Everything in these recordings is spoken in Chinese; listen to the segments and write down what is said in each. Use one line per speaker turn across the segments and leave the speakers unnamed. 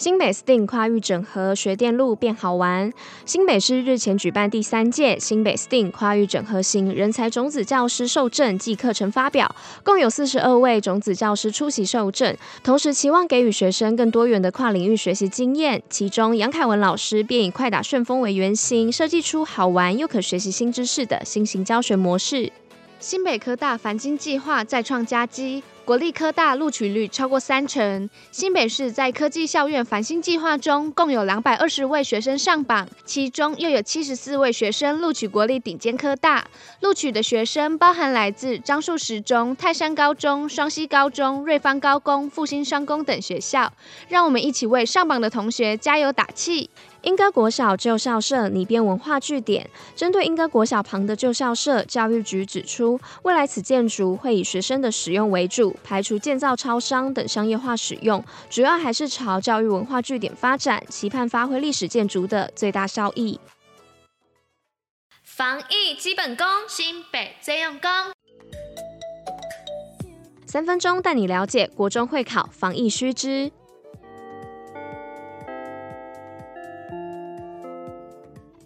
新北 STEAM 跨域整合学电路变好玩。新北市日前举办第三届新北 STEAM 跨域整合型人才种子教师授证暨课程发表，共有四十二位种子教师出席授证，同时期望给予学生更多元的跨领域学习经验。其中，杨凯文老师便以快打旋风为原型，设计出好玩又可学习新知识的新型教学模式。
新北科大繁星计划再创佳绩。国立科大录取率超过三成，新北市在科技校院繁星计划中共有两百二十位学生上榜，其中又有七十四位学生录取国立顶尖科大。录取的学生包含来自樟树实中、泰山高中、双溪高中、瑞芳高工、复兴商工等学校。让我们一起为上榜的同学加油打气！
莺歌国小旧校舍拟编文化据点，针对英歌国小旁的旧校舍，教育局指出，未来此建筑会以学生的使用为主。排除建造超商等商业化使用，主要还是朝教育文化据点发展，期盼发挥历史建筑的最大效益。
防疫基本功，新北最用功。
三分钟带你了解国中会考防疫须知。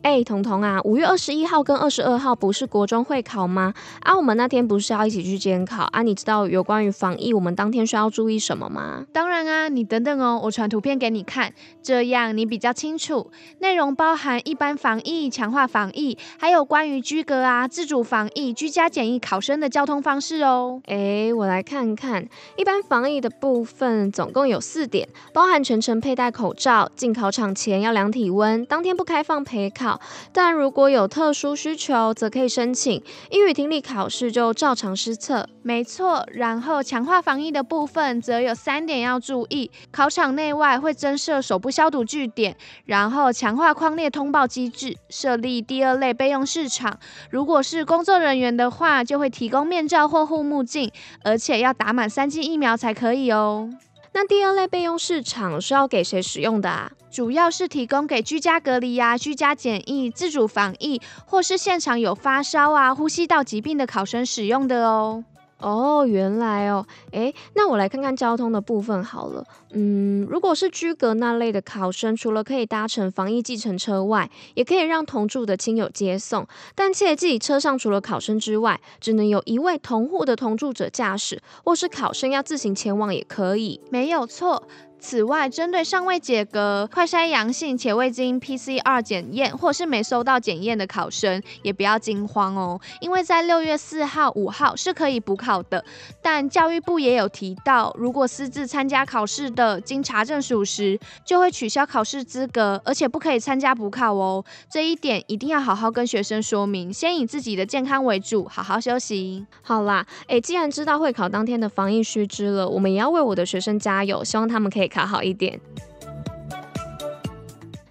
哎，彤彤啊，五月二十一号跟二十二号不是国中会考吗？啊，我们那天不是要一起去监考啊？你知道有关于防疫，我们当天需要注意什么吗？
当然啊，你等等哦，我传图片给你看，这样你比较清楚。内容包含一般防疫、强化防疫，还有关于居隔啊、自主防疫、居家检疫考生的交通方式哦。
哎，我来看看，一般防疫的部分总共有四点，包含全程佩戴口罩，进考场前要量体温，当天不开放陪考。但如果有特殊需求，则可以申请。英语听力考试就照常施测。
没错，然后强化防疫的部分则有三点要注意：考场内外会增设手部消毒据点，然后强化框列通报机制，设立第二类备用市场。如果是工作人员的话，就会提供面罩或护目镜，而且要打满三剂疫苗才可以哦。
那第二类备用市场是要给谁使用的啊？
主要是提供给居家隔离呀、居家检疫、自主防疫，或是现场有发烧啊、呼吸道疾病的考生使用的哦。
哦，原来哦，诶，那我来看看交通的部分好了。嗯，如果是居格那类的考生，除了可以搭乘防疫计程车外，也可以让同住的亲友接送，但切记车上除了考生之外，只能有一位同户的同住者驾驶，或是考生要自行前往也可以。
没有错。此外，针对尚未解隔、快筛阳性且未经 PCR 检验或是没收到检验的考生，也不要惊慌哦，因为在六月四号、五号是可以补考的。但教育部也有提到，如果私自参加考试的，经查证属实，就会取消考试资格，而且不可以参加补考哦。这一点一定要好好跟学生说明，先以自己的健康为主，好好休息。
好啦，诶，既然知道会考当天的防疫须知了，我们也要为我的学生加油，希望他们可以。考好一点。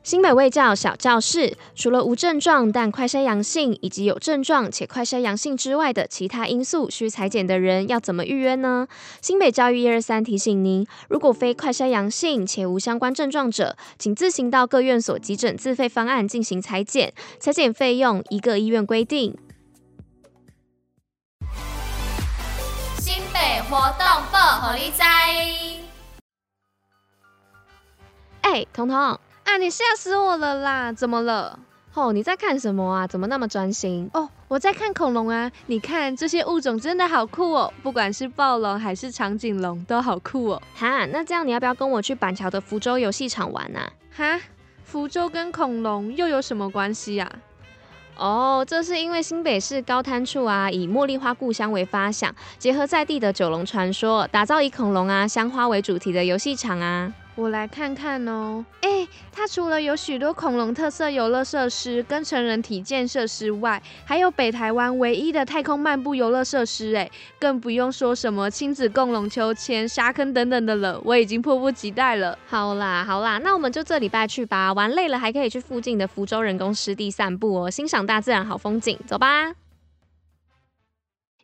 新北卫教小教室，除了无症状但快筛阳性，以及有症状且快筛阳性之外的其他因素需裁剪的人，要怎么预约呢？新北教育一二三提醒您，如果非快筛阳性且无相关症状者，请自行到各院所急诊自费方案进行裁剪，裁剪费用一个医院规定。
新北活动报虎哩知。
彤彤
啊，你吓死我了啦！怎么了？
哦，你在看什么啊？怎么那么专心？
哦，我在看恐龙啊！你看这些物种真的好酷哦，不管是暴龙还是长颈龙都好酷哦。
哈，那这样你要不要跟我去板桥的福州游戏场玩啊？
哈，福州跟恐龙又有什么关系呀？
哦，这是因为新北市高滩处啊，以茉莉花故乡为发想，结合在地的九龙传说，打造以恐龙啊、香花为主题的游戏场啊。
我来看看哦，哎、它除了有许多恐龙特色游乐设施跟成人体建设施外，还有北台湾唯一的太空漫步游乐设施，哎，更不用说什么亲子共融秋千、沙坑等等的了，我已经迫不及待了。
好啦好啦，那我们就这礼拜去吧，玩累了还可以去附近的福州人工湿地散步哦，欣赏大自然好风景，走吧。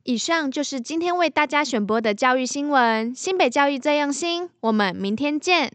以上就是今天为大家选播的教育新闻，新北教育最用心，我们明天见。